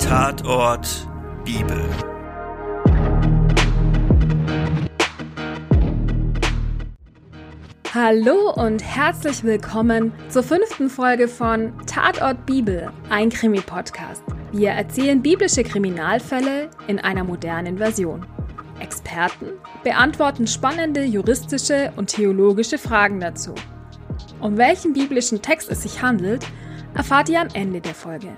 Tatort Bibel. Hallo und herzlich willkommen zur fünften Folge von Tatort Bibel, ein Krimi-Podcast. Wir erzählen biblische Kriminalfälle in einer modernen Version. Experten beantworten spannende juristische und theologische Fragen dazu. Um welchen biblischen Text es sich handelt, erfahrt ihr am Ende der Folge.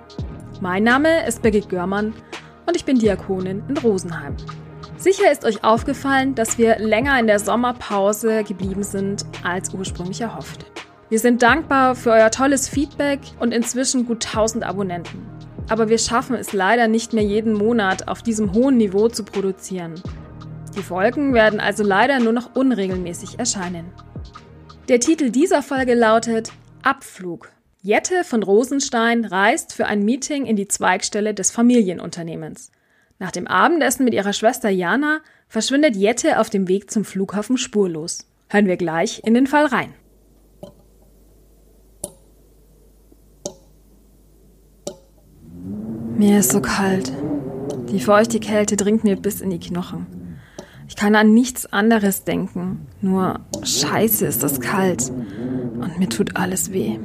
Mein Name ist Birgit Görmann und ich bin Diakonin in Rosenheim. Sicher ist euch aufgefallen, dass wir länger in der Sommerpause geblieben sind als ursprünglich erhofft. Wir sind dankbar für euer tolles Feedback und inzwischen gut 1000 Abonnenten. Aber wir schaffen es leider nicht mehr jeden Monat auf diesem hohen Niveau zu produzieren. Die Folgen werden also leider nur noch unregelmäßig erscheinen. Der Titel dieser Folge lautet Abflug. Jette von Rosenstein reist für ein Meeting in die Zweigstelle des Familienunternehmens. Nach dem Abendessen mit ihrer Schwester Jana verschwindet Jette auf dem Weg zum Flughafen spurlos. Hören wir gleich in den Fall rein. Mir ist so kalt. Die feuchte Kälte dringt mir bis in die Knochen. Ich kann an nichts anderes denken. Nur scheiße ist das kalt. Und mir tut alles weh.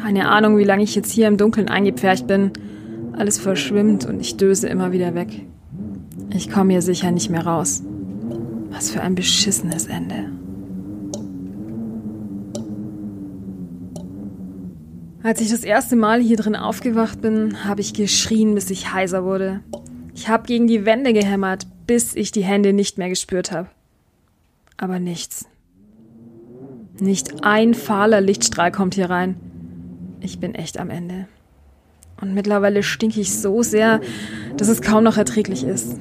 Keine Ahnung, wie lange ich jetzt hier im Dunkeln eingepfercht bin. Alles verschwimmt und ich döse immer wieder weg. Ich komme hier sicher nicht mehr raus. Was für ein beschissenes Ende. Als ich das erste Mal hier drin aufgewacht bin, habe ich geschrien, bis ich heiser wurde. Ich habe gegen die Wände gehämmert, bis ich die Hände nicht mehr gespürt habe. Aber nichts. Nicht ein fahler Lichtstrahl kommt hier rein. Ich bin echt am Ende. Und mittlerweile stinke ich so sehr, dass es kaum noch erträglich ist.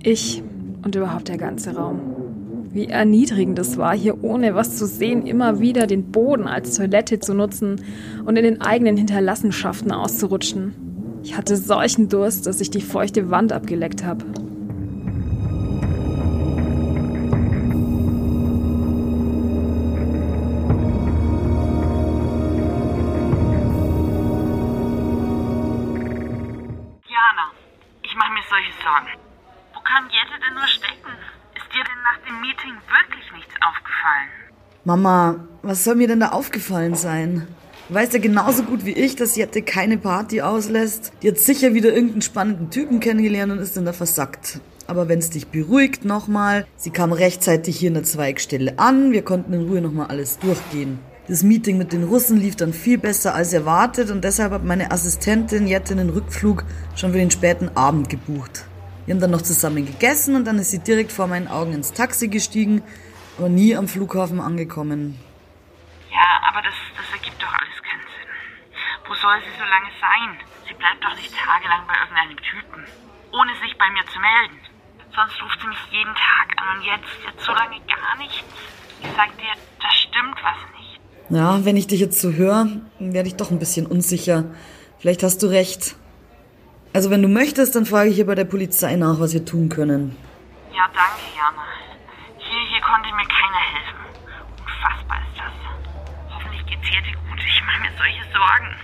Ich und überhaupt der ganze Raum. Wie erniedrigend es war, hier ohne was zu sehen, immer wieder den Boden als Toilette zu nutzen und in den eigenen Hinterlassenschaften auszurutschen. Ich hatte solchen Durst, dass ich die feuchte Wand abgeleckt habe. Mama, was soll mir denn da aufgefallen sein? Du weißt ja genauso gut wie ich, dass Jette keine Party auslässt. Die hat sicher wieder irgendeinen spannenden Typen kennengelernt und ist dann da versackt. Aber wenn es dich beruhigt nochmal, sie kam rechtzeitig hier in der Zweigstelle an, wir konnten in Ruhe nochmal alles durchgehen. Das Meeting mit den Russen lief dann viel besser als erwartet und deshalb hat meine Assistentin Jette den Rückflug schon für den späten Abend gebucht. Wir haben dann noch zusammen gegessen und dann ist sie direkt vor meinen Augen ins Taxi gestiegen, aber nie am Flughafen angekommen. Ja, aber das, das ergibt doch alles keinen Sinn. Wo soll sie so lange sein? Sie bleibt doch nicht tagelang bei irgendeinem Typen, ohne sich bei mir zu melden. Sonst ruft sie mich jeden Tag an und jetzt, jetzt so lange gar nichts. Ich sag dir, da stimmt was nicht. Ja, wenn ich dich jetzt so höre, werde ich doch ein bisschen unsicher. Vielleicht hast du recht. Also wenn du möchtest, dann frage ich hier bei der Polizei nach, was wir tun können. Ja, danke, Jana. Hier, hier konnte mir keiner helfen. Unfassbar ist das. Hoffentlich geht's dir gut. Ich mache mir solche Sorgen.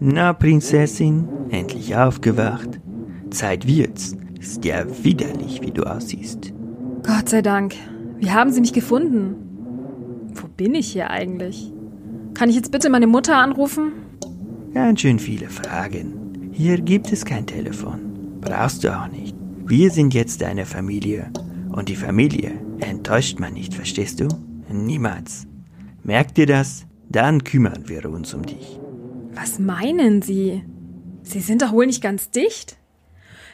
Na, Prinzessin, endlich aufgewacht. Zeit wird's. Ist ja widerlich, wie du aussiehst. Gott sei Dank. Wie haben Sie mich gefunden? Wo bin ich hier eigentlich? Kann ich jetzt bitte meine Mutter anrufen? Ganz schön viele Fragen. Hier gibt es kein Telefon. Brauchst du auch nicht. Wir sind jetzt deine Familie. Und die Familie enttäuscht man nicht, verstehst du? Niemals. Merk dir das? Dann kümmern wir uns um dich. Was meinen Sie? Sie sind doch wohl nicht ganz dicht?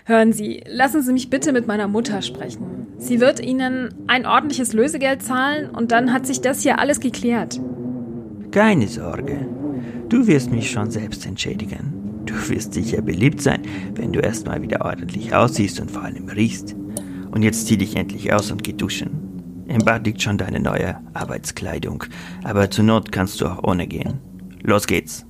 Hören Sie, lassen Sie mich bitte mit meiner Mutter sprechen. Sie wird Ihnen ein ordentliches Lösegeld zahlen und dann hat sich das hier alles geklärt. Keine Sorge. Du wirst mich schon selbst entschädigen. Du wirst sicher beliebt sein, wenn du erstmal wieder ordentlich aussiehst und vor allem riechst. Und jetzt zieh dich endlich aus und geh duschen. Im Bad liegt schon deine neue Arbeitskleidung, aber zur Not kannst du auch ohne gehen. Los geht's.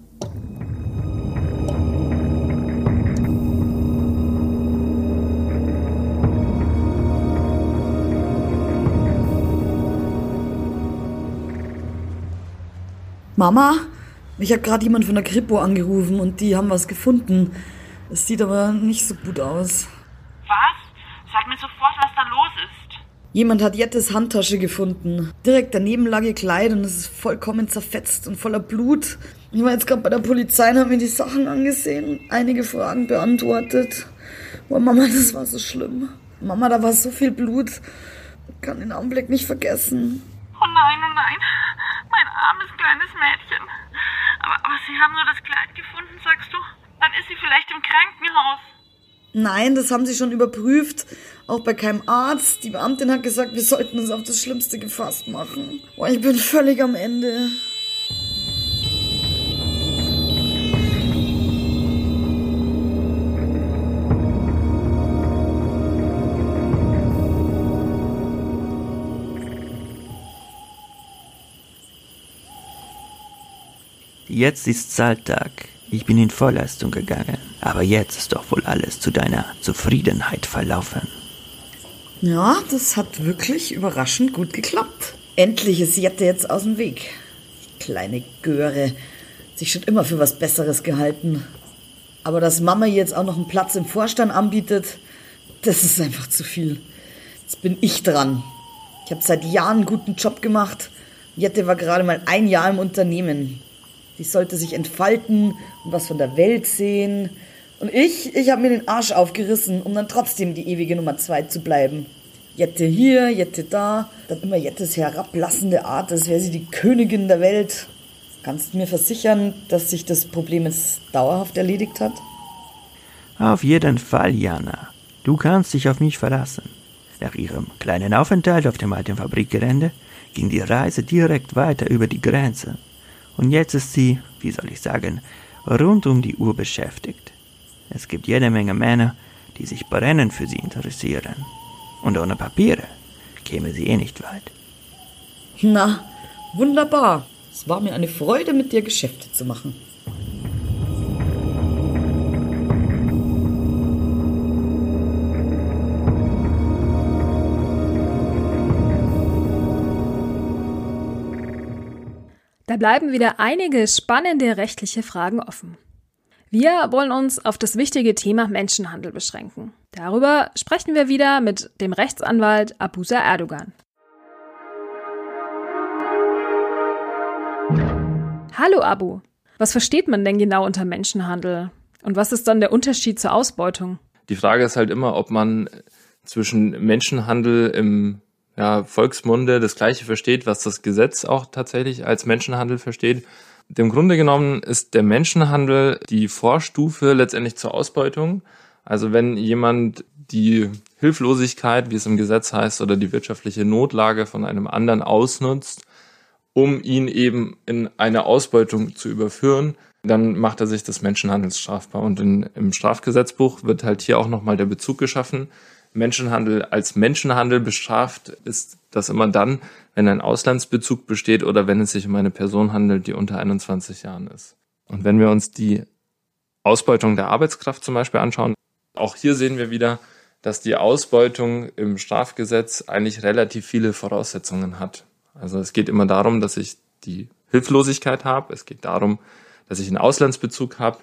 Mama, ich habe gerade jemand von der Kripo angerufen und die haben was gefunden. Es sieht aber nicht so gut aus. Was? Sag mir sofort, was da los ist. Jemand hat Jettes Handtasche gefunden. Direkt daneben lag ihr Kleid und es ist vollkommen zerfetzt und voller Blut. Ich war jetzt gerade bei der Polizei und habe mir die Sachen angesehen und einige Fragen beantwortet. Boah, Mama, das war so schlimm. Mama, da war so viel Blut. Ich kann den Augenblick nicht vergessen. Oh nein, oh nein. Armes kleines Mädchen. Aber, aber Sie haben nur das Kleid gefunden, sagst du? Dann ist sie vielleicht im Krankenhaus. Nein, das haben sie schon überprüft. Auch bei keinem Arzt. Die Beamtin hat gesagt, wir sollten uns auf das Schlimmste gefasst machen. Boah, ich bin völlig am Ende. Jetzt ist Zahltag. Ich bin in Vorleistung gegangen. Aber jetzt ist doch wohl alles zu deiner Zufriedenheit verlaufen. Ja, das hat wirklich überraschend gut geklappt. Endlich ist Jette jetzt aus dem Weg. Die kleine Göre. Sich schon immer für was Besseres gehalten. Aber dass Mama jetzt auch noch einen Platz im Vorstand anbietet, das ist einfach zu viel. Jetzt bin ich dran. Ich habe seit Jahren einen guten Job gemacht. Jette war gerade mal ein Jahr im Unternehmen. Die sollte sich entfalten und was von der Welt sehen. Und ich, ich habe mir den Arsch aufgerissen, um dann trotzdem die ewige Nummer zwei zu bleiben. Jette hier, Jette da, dann immer Jettes herablassende Art, als wäre sie die Königin der Welt. Kannst du mir versichern, dass sich das Problem jetzt dauerhaft erledigt hat? Auf jeden Fall, Jana. Du kannst dich auf mich verlassen. Nach ihrem kleinen Aufenthalt auf dem alten Fabrikgelände ging die Reise direkt weiter über die Grenze. Und jetzt ist sie, wie soll ich sagen, rund um die Uhr beschäftigt. Es gibt jede Menge Männer, die sich brennend für sie interessieren. Und ohne Papiere käme sie eh nicht weit. Na, wunderbar. Es war mir eine Freude, mit dir Geschäfte zu machen. Bleiben wieder einige spannende rechtliche Fragen offen. Wir wollen uns auf das wichtige Thema Menschenhandel beschränken. Darüber sprechen wir wieder mit dem Rechtsanwalt Abusa Erdogan. Hallo Abu, was versteht man denn genau unter Menschenhandel? Und was ist dann der Unterschied zur Ausbeutung? Die Frage ist halt immer, ob man zwischen Menschenhandel im ja, Volksmunde das Gleiche versteht, was das Gesetz auch tatsächlich als Menschenhandel versteht. Im Grunde genommen ist der Menschenhandel die Vorstufe letztendlich zur Ausbeutung. Also wenn jemand die Hilflosigkeit, wie es im Gesetz heißt, oder die wirtschaftliche Notlage von einem anderen ausnutzt, um ihn eben in eine Ausbeutung zu überführen, dann macht er sich des Menschenhandels strafbar. Und in, im Strafgesetzbuch wird halt hier auch nochmal der Bezug geschaffen Menschenhandel als Menschenhandel bestraft, ist das immer dann, wenn ein Auslandsbezug besteht oder wenn es sich um eine Person handelt, die unter 21 Jahren ist. Und wenn wir uns die Ausbeutung der Arbeitskraft zum Beispiel anschauen, auch hier sehen wir wieder, dass die Ausbeutung im Strafgesetz eigentlich relativ viele Voraussetzungen hat. Also es geht immer darum, dass ich die Hilflosigkeit habe, es geht darum, dass ich einen Auslandsbezug habe,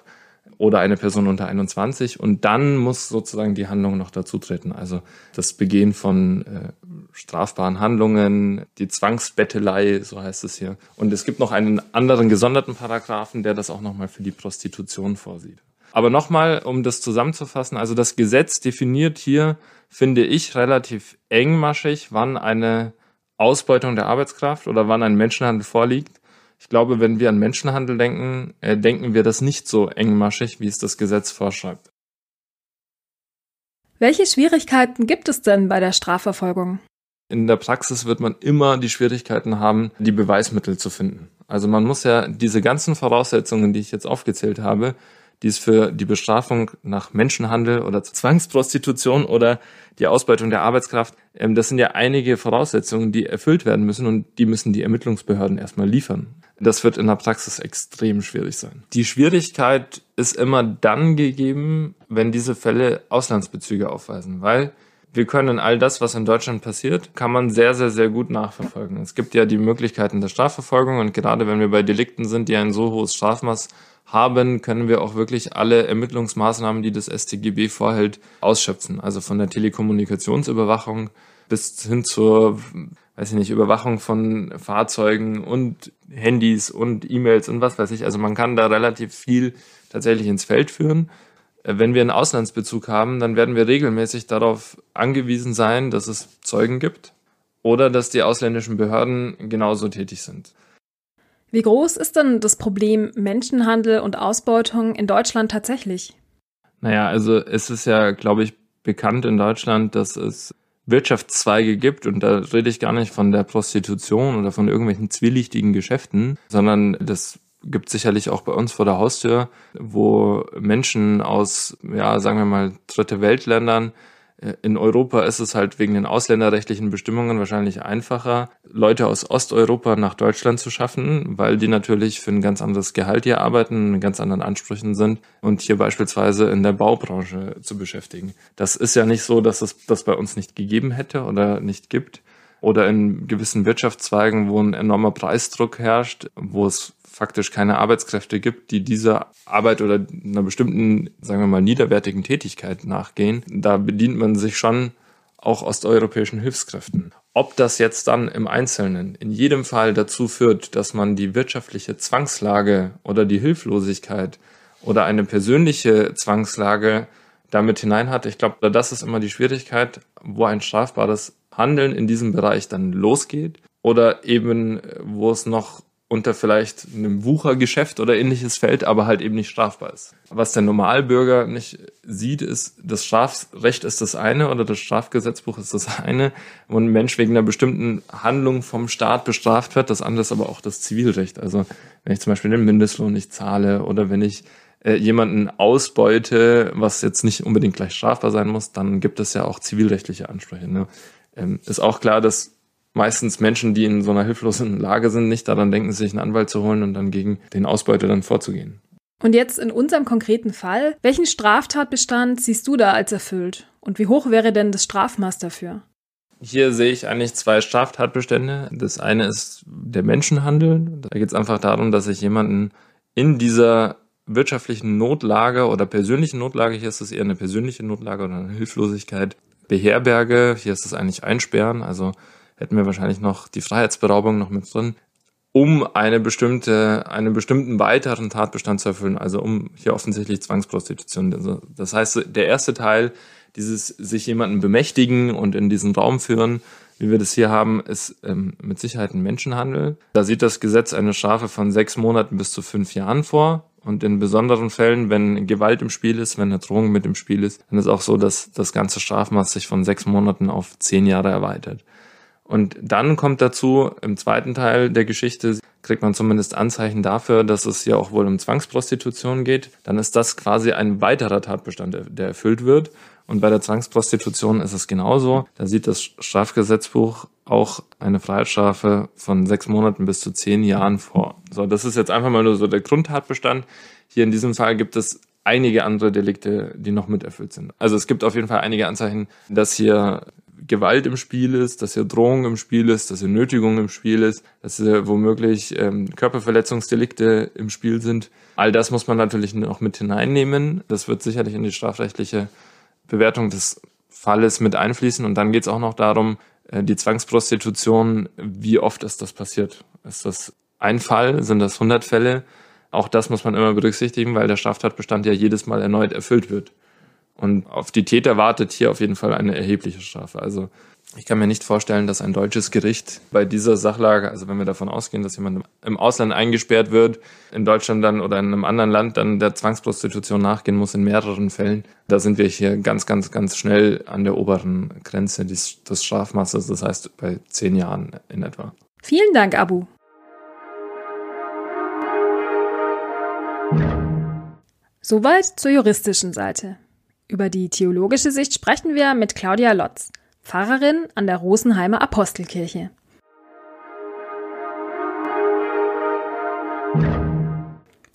oder eine Person unter 21 und dann muss sozusagen die Handlung noch dazu treten. Also das Begehen von äh, strafbaren Handlungen, die Zwangsbettelei, so heißt es hier. Und es gibt noch einen anderen gesonderten Paragraphen, der das auch nochmal für die Prostitution vorsieht. Aber nochmal, um das zusammenzufassen, also das Gesetz definiert hier, finde ich, relativ engmaschig, wann eine Ausbeutung der Arbeitskraft oder wann ein Menschenhandel vorliegt. Ich glaube, wenn wir an Menschenhandel denken, äh, denken wir das nicht so engmaschig, wie es das Gesetz vorschreibt. Welche Schwierigkeiten gibt es denn bei der Strafverfolgung? In der Praxis wird man immer die Schwierigkeiten haben, die Beweismittel zu finden. Also man muss ja diese ganzen Voraussetzungen, die ich jetzt aufgezählt habe, die es für die Bestrafung nach Menschenhandel oder Zwangsprostitution oder die Ausbeutung der Arbeitskraft, ähm, das sind ja einige Voraussetzungen, die erfüllt werden müssen und die müssen die Ermittlungsbehörden erstmal liefern. Das wird in der Praxis extrem schwierig sein. Die Schwierigkeit ist immer dann gegeben, wenn diese Fälle Auslandsbezüge aufweisen, weil wir können all das, was in Deutschland passiert, kann man sehr, sehr, sehr gut nachverfolgen. Es gibt ja die Möglichkeiten der Strafverfolgung und gerade wenn wir bei Delikten sind, die ein so hohes Strafmaß haben, können wir auch wirklich alle Ermittlungsmaßnahmen, die das StGB vorhält, ausschöpfen. Also von der Telekommunikationsüberwachung bis hin zur, weiß ich nicht, Überwachung von Fahrzeugen und Handys und E-Mails und was weiß ich. Also man kann da relativ viel tatsächlich ins Feld führen. Wenn wir einen Auslandsbezug haben, dann werden wir regelmäßig darauf angewiesen sein, dass es Zeugen gibt oder dass die ausländischen Behörden genauso tätig sind. Wie groß ist denn das Problem Menschenhandel und Ausbeutung in Deutschland tatsächlich? Naja, also es ist ja, glaube ich, bekannt in Deutschland, dass es Wirtschaftszweige gibt und da rede ich gar nicht von der Prostitution oder von irgendwelchen zwielichtigen Geschäften, sondern das gibt sicherlich auch bei uns vor der Haustür, wo Menschen aus, ja, sagen wir mal, dritte Weltländern äh, in Europa ist es halt wegen den ausländerrechtlichen Bestimmungen wahrscheinlich einfacher, Leute aus Osteuropa nach Deutschland zu schaffen, weil die natürlich für ein ganz anderes Gehalt hier arbeiten, mit ganz anderen Ansprüchen sind und hier beispielsweise in der Baubranche zu beschäftigen. Das ist ja nicht so, dass es das bei uns nicht gegeben hätte oder nicht gibt. Oder in gewissen Wirtschaftszweigen, wo ein enormer Preisdruck herrscht, wo es faktisch keine Arbeitskräfte gibt, die dieser Arbeit oder einer bestimmten, sagen wir mal, niederwertigen Tätigkeit nachgehen, da bedient man sich schon auch osteuropäischen Hilfskräften. Ob das jetzt dann im Einzelnen in jedem Fall dazu führt, dass man die wirtschaftliche Zwangslage oder die Hilflosigkeit oder eine persönliche Zwangslage damit hinein hat, ich glaube, das ist immer die Schwierigkeit, wo ein strafbares Handeln in diesem Bereich dann losgeht oder eben, wo es noch unter vielleicht einem Wuchergeschäft oder ähnliches fällt, aber halt eben nicht strafbar ist. Was der Normalbürger nicht sieht, ist, das Strafrecht ist das eine oder das Strafgesetzbuch ist das eine, wo ein Mensch wegen einer bestimmten Handlung vom Staat bestraft wird. Das andere ist aber auch das Zivilrecht. Also wenn ich zum Beispiel den Mindestlohn nicht zahle oder wenn ich äh, jemanden ausbeute, was jetzt nicht unbedingt gleich strafbar sein muss, dann gibt es ja auch zivilrechtliche Ansprüche. Ne? Ähm, ist auch klar, dass meistens Menschen, die in so einer hilflosen Lage sind, nicht daran denken, sich einen Anwalt zu holen und dann gegen den Ausbeuter dann vorzugehen. Und jetzt in unserem konkreten Fall, welchen Straftatbestand siehst du da als erfüllt? Und wie hoch wäre denn das Strafmaß dafür? Hier sehe ich eigentlich zwei Straftatbestände. Das eine ist der Menschenhandel. Da geht es einfach darum, dass ich jemanden in dieser wirtschaftlichen Notlage oder persönlichen Notlage, hier ist es eher eine persönliche Notlage oder eine Hilflosigkeit, beherberge. Hier ist es eigentlich Einsperren. Also hätten wir wahrscheinlich noch die Freiheitsberaubung noch mit drin, um eine bestimmte, einen bestimmten weiteren Tatbestand zu erfüllen, also um hier offensichtlich Zwangsprostitution. Also das heißt, der erste Teil, dieses sich jemanden bemächtigen und in diesen Raum führen, wie wir das hier haben, ist ähm, mit Sicherheit ein Menschenhandel. Da sieht das Gesetz eine Strafe von sechs Monaten bis zu fünf Jahren vor. Und in besonderen Fällen, wenn Gewalt im Spiel ist, wenn eine Drohung mit im Spiel ist, dann ist auch so, dass das ganze Strafmaß sich von sechs Monaten auf zehn Jahre erweitert. Und dann kommt dazu, im zweiten Teil der Geschichte kriegt man zumindest Anzeichen dafür, dass es ja auch wohl um Zwangsprostitution geht. Dann ist das quasi ein weiterer Tatbestand, der erfüllt wird. Und bei der Zwangsprostitution ist es genauso. Da sieht das Strafgesetzbuch auch eine Freiheitsstrafe von sechs Monaten bis zu zehn Jahren vor. So, das ist jetzt einfach mal nur so der Grundtatbestand. Hier in diesem Fall gibt es einige andere Delikte, die noch mit erfüllt sind. Also es gibt auf jeden Fall einige Anzeichen, dass hier Gewalt im Spiel ist, dass hier Drohung im Spiel ist, dass hier Nötigung im Spiel ist, dass hier womöglich ähm, Körperverletzungsdelikte im Spiel sind. All das muss man natürlich noch mit hineinnehmen. Das wird sicherlich in die strafrechtliche Bewertung des Falles mit einfließen. Und dann geht es auch noch darum, äh, die Zwangsprostitution, wie oft ist das passiert? Ist das ein Fall? Sind das 100 Fälle? Auch das muss man immer berücksichtigen, weil der Straftatbestand ja jedes Mal erneut erfüllt wird. Und auf die Täter wartet hier auf jeden Fall eine erhebliche Strafe. Also ich kann mir nicht vorstellen, dass ein deutsches Gericht bei dieser Sachlage, also wenn wir davon ausgehen, dass jemand im Ausland eingesperrt wird, in Deutschland dann oder in einem anderen Land dann der Zwangsprostitution nachgehen muss in mehreren Fällen, da sind wir hier ganz, ganz, ganz schnell an der oberen Grenze des, des Strafmasses, das heißt bei zehn Jahren in etwa. Vielen Dank, Abu. Soweit zur juristischen Seite. Über die theologische Sicht sprechen wir mit Claudia Lotz, Pfarrerin an der Rosenheimer Apostelkirche.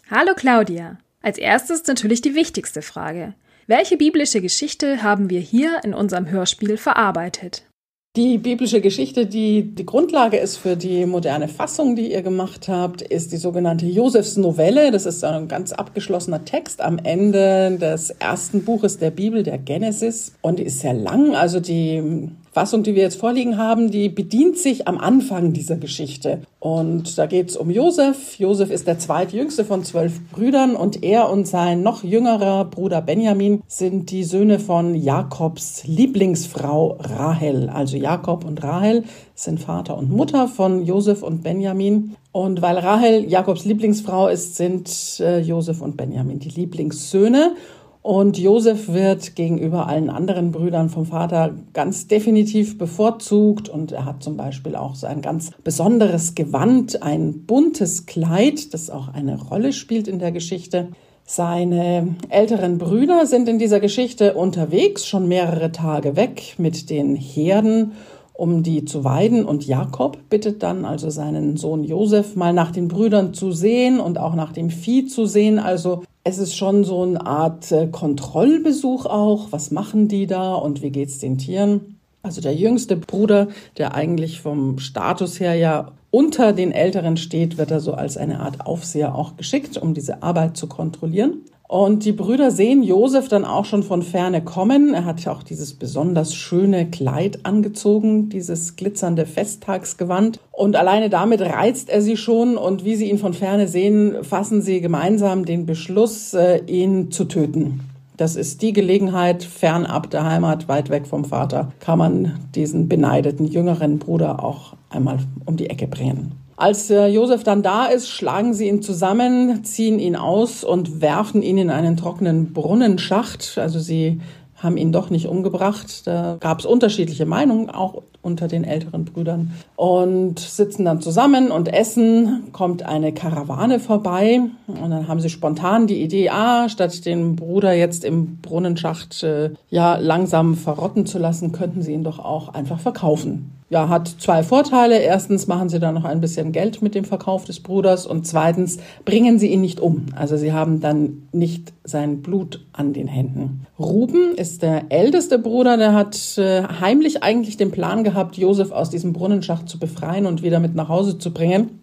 Hallo Claudia. Als erstes natürlich die wichtigste Frage. Welche biblische Geschichte haben wir hier in unserem Hörspiel verarbeitet? Die biblische Geschichte, die die Grundlage ist für die moderne Fassung, die ihr gemacht habt, ist die sogenannte Josefs Novelle. Das ist ein ganz abgeschlossener Text am Ende des ersten Buches der Bibel, der Genesis. Und die ist sehr lang. Also die Fassung, die wir jetzt vorliegen haben, die bedient sich am Anfang dieser Geschichte. Und da geht es um Josef. Josef ist der zweitjüngste von zwölf Brüdern und er und sein noch jüngerer Bruder Benjamin sind die Söhne von Jakobs Lieblingsfrau Rahel. Also Jakob und Rahel sind Vater und Mutter von Josef und Benjamin. Und weil Rahel Jakobs Lieblingsfrau ist, sind äh, Josef und Benjamin die Lieblingssöhne. Und Josef wird gegenüber allen anderen Brüdern vom Vater ganz definitiv bevorzugt. Und er hat zum Beispiel auch so ein ganz besonderes Gewand, ein buntes Kleid, das auch eine Rolle spielt in der Geschichte. Seine älteren Brüder sind in dieser Geschichte unterwegs, schon mehrere Tage weg mit den Herden, um die zu weiden. Und Jakob bittet dann also seinen Sohn Josef mal nach den Brüdern zu sehen und auch nach dem Vieh zu sehen, also es ist schon so eine Art äh, Kontrollbesuch auch. Was machen die da und wie geht's den Tieren? Also der jüngste Bruder, der eigentlich vom Status her ja unter den Älteren steht, wird er so als eine Art Aufseher auch geschickt, um diese Arbeit zu kontrollieren. Und die Brüder sehen Josef dann auch schon von ferne kommen. Er hat ja auch dieses besonders schöne Kleid angezogen, dieses glitzernde Festtagsgewand. Und alleine damit reizt er sie schon. Und wie sie ihn von ferne sehen, fassen sie gemeinsam den Beschluss, äh, ihn zu töten. Das ist die Gelegenheit, fernab der Heimat, weit weg vom Vater, kann man diesen beneideten jüngeren Bruder auch einmal um die Ecke bringen. Als äh, Josef dann da ist, schlagen sie ihn zusammen, ziehen ihn aus und werfen ihn in einen trockenen Brunnenschacht. Also sie haben ihn doch nicht umgebracht. Da gab es unterschiedliche Meinungen, auch unter den älteren Brüdern. Und sitzen dann zusammen und essen, kommt eine Karawane vorbei. Und dann haben sie spontan die Idee, ah, statt den Bruder jetzt im Brunnenschacht äh, ja langsam verrotten zu lassen, könnten sie ihn doch auch einfach verkaufen ja, hat zwei Vorteile. Erstens machen sie dann noch ein bisschen Geld mit dem Verkauf des Bruders und zweitens bringen sie ihn nicht um. Also sie haben dann nicht sein Blut an den Händen. Ruben ist der älteste Bruder, der hat äh, heimlich eigentlich den Plan gehabt, Josef aus diesem Brunnenschacht zu befreien und wieder mit nach Hause zu bringen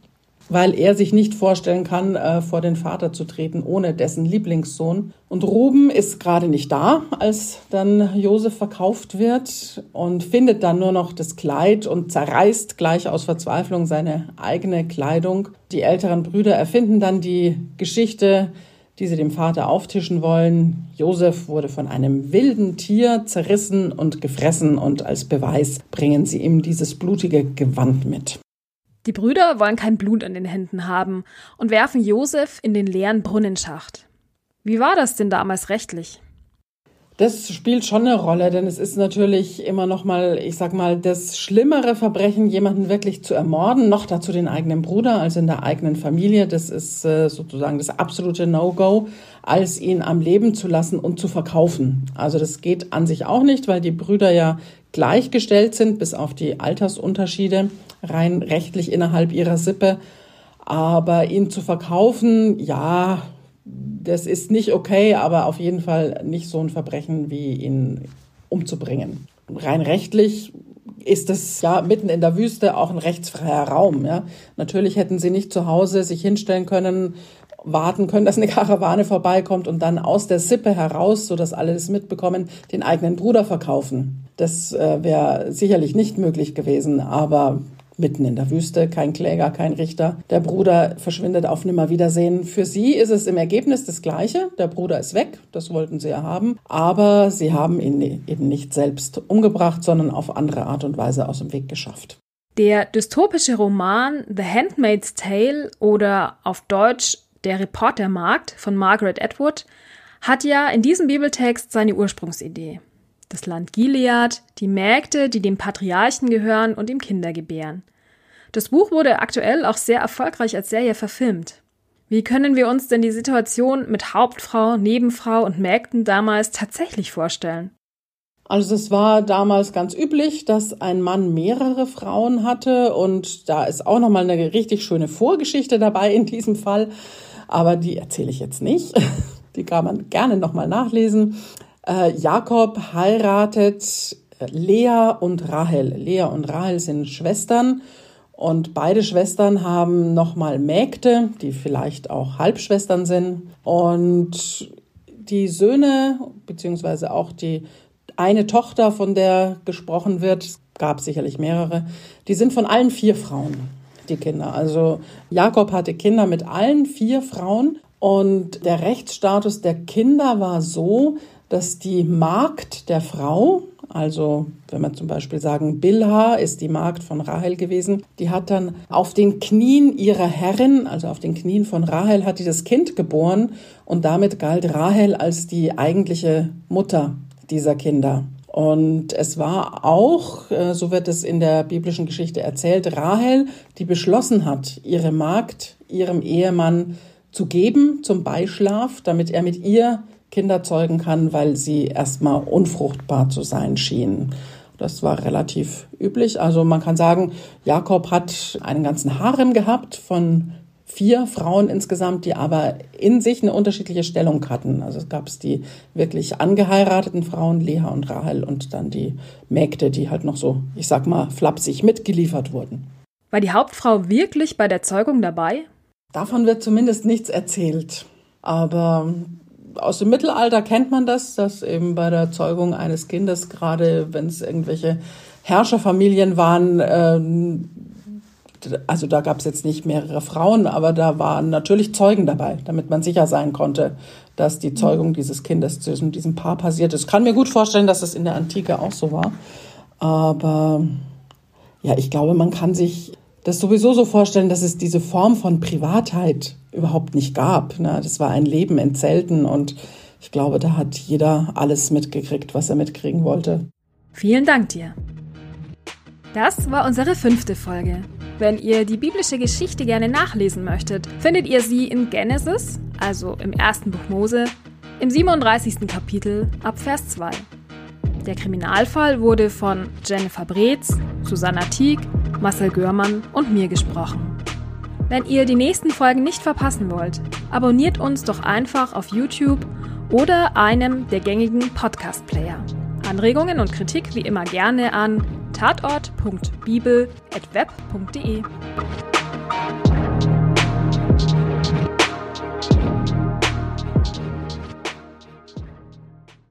weil er sich nicht vorstellen kann, äh, vor den Vater zu treten ohne dessen Lieblingssohn. Und Ruben ist gerade nicht da, als dann Josef verkauft wird und findet dann nur noch das Kleid und zerreißt gleich aus Verzweiflung seine eigene Kleidung. Die älteren Brüder erfinden dann die Geschichte, die sie dem Vater auftischen wollen. Josef wurde von einem wilden Tier zerrissen und gefressen und als Beweis bringen sie ihm dieses blutige Gewand mit. Die Brüder wollen kein Blut an den Händen haben und werfen Josef in den leeren Brunnenschacht. Wie war das denn damals rechtlich? Das spielt schon eine Rolle, denn es ist natürlich immer noch mal, ich sag mal, das schlimmere Verbrechen, jemanden wirklich zu ermorden, noch dazu den eigenen Bruder, also in der eigenen Familie. Das ist äh, sozusagen das absolute No-Go, als ihn am Leben zu lassen und zu verkaufen. Also das geht an sich auch nicht, weil die Brüder ja gleichgestellt sind, bis auf die Altersunterschiede, rein rechtlich innerhalb ihrer Sippe. Aber ihn zu verkaufen, ja, das ist nicht okay, aber auf jeden Fall nicht so ein Verbrechen wie ihn umzubringen. Rein rechtlich ist es ja mitten in der Wüste auch ein rechtsfreier Raum. Ja. Natürlich hätten sie nicht zu Hause sich hinstellen können, warten können, dass eine Karawane vorbeikommt und dann aus der Sippe heraus, so dass alle das mitbekommen, den eigenen Bruder verkaufen. Das äh, wäre sicherlich nicht möglich gewesen, aber mitten in der Wüste, kein Kläger, kein Richter. Der Bruder verschwindet auf Nimmerwiedersehen. Für sie ist es im Ergebnis das Gleiche. Der Bruder ist weg, das wollten sie ja haben. Aber sie haben ihn eben nicht selbst umgebracht, sondern auf andere Art und Weise aus dem Weg geschafft. Der dystopische Roman The Handmaid's Tale oder auf Deutsch Der Reportermarkt von Margaret Atwood hat ja in diesem Bibeltext seine Ursprungsidee das Land Gilead, die Mägde, die dem Patriarchen gehören und ihm Kinder gebären. Das Buch wurde aktuell auch sehr erfolgreich als Serie verfilmt. Wie können wir uns denn die Situation mit Hauptfrau, Nebenfrau und Mägden damals tatsächlich vorstellen? Also es war damals ganz üblich, dass ein Mann mehrere Frauen hatte und da ist auch noch mal eine richtig schöne Vorgeschichte dabei in diesem Fall, aber die erzähle ich jetzt nicht. Die kann man gerne noch mal nachlesen. Äh, Jakob heiratet Lea und Rahel. Lea und Rahel sind Schwestern und beide Schwestern haben nochmal Mägde, die vielleicht auch Halbschwestern sind. Und die Söhne, beziehungsweise auch die eine Tochter, von der gesprochen wird, gab sicherlich mehrere, die sind von allen vier Frauen, die Kinder. Also Jakob hatte Kinder mit allen vier Frauen und der Rechtsstatus der Kinder war so, dass die Magd der Frau, also wenn wir zum Beispiel sagen, Bilha ist die Magd von Rahel gewesen, die hat dann auf den Knien ihrer Herrin, also auf den Knien von Rahel, hat die das Kind geboren und damit galt Rahel als die eigentliche Mutter dieser Kinder. Und es war auch, äh, so wird es in der biblischen Geschichte erzählt, Rahel, die beschlossen hat, ihre Magd ihrem Ehemann zu geben zum Beischlaf, damit er mit ihr Kinder zeugen kann, weil sie erstmal unfruchtbar zu sein schien. Das war relativ üblich. Also man kann sagen, Jakob hat einen ganzen Harem gehabt von vier Frauen insgesamt, die aber in sich eine unterschiedliche Stellung hatten. Also es gab es die wirklich angeheirateten Frauen, Lea und Rahel, und dann die Mägde, die halt noch so, ich sag mal, flapsig mitgeliefert wurden. War die Hauptfrau wirklich bei der Zeugung dabei? Davon wird zumindest nichts erzählt. Aber aus dem Mittelalter kennt man das, dass eben bei der Zeugung eines Kindes, gerade wenn es irgendwelche Herrscherfamilien waren, ähm, also da gab es jetzt nicht mehrere Frauen, aber da waren natürlich Zeugen dabei, damit man sicher sein konnte, dass die Zeugung dieses Kindes zwischen diesem Paar passiert ist. Ich kann mir gut vorstellen, dass es in der Antike auch so war. Aber ja, ich glaube, man kann sich das sowieso so vorstellen, dass es diese Form von Privatheit überhaupt nicht gab. Ne? Das war ein Leben in Zelten und ich glaube, da hat jeder alles mitgekriegt, was er mitkriegen wollte. Vielen Dank dir. Das war unsere fünfte Folge. Wenn ihr die biblische Geschichte gerne nachlesen möchtet, findet ihr sie in Genesis, also im ersten Buch Mose, im 37. Kapitel ab Vers 2. Der Kriminalfall wurde von Jennifer Breetz, Susanna Tieck, Marcel Görmann und mir gesprochen. Wenn ihr die nächsten Folgen nicht verpassen wollt, abonniert uns doch einfach auf YouTube oder einem der gängigen Podcast-Player. Anregungen und Kritik wie immer gerne an tatort.bibel.web.de.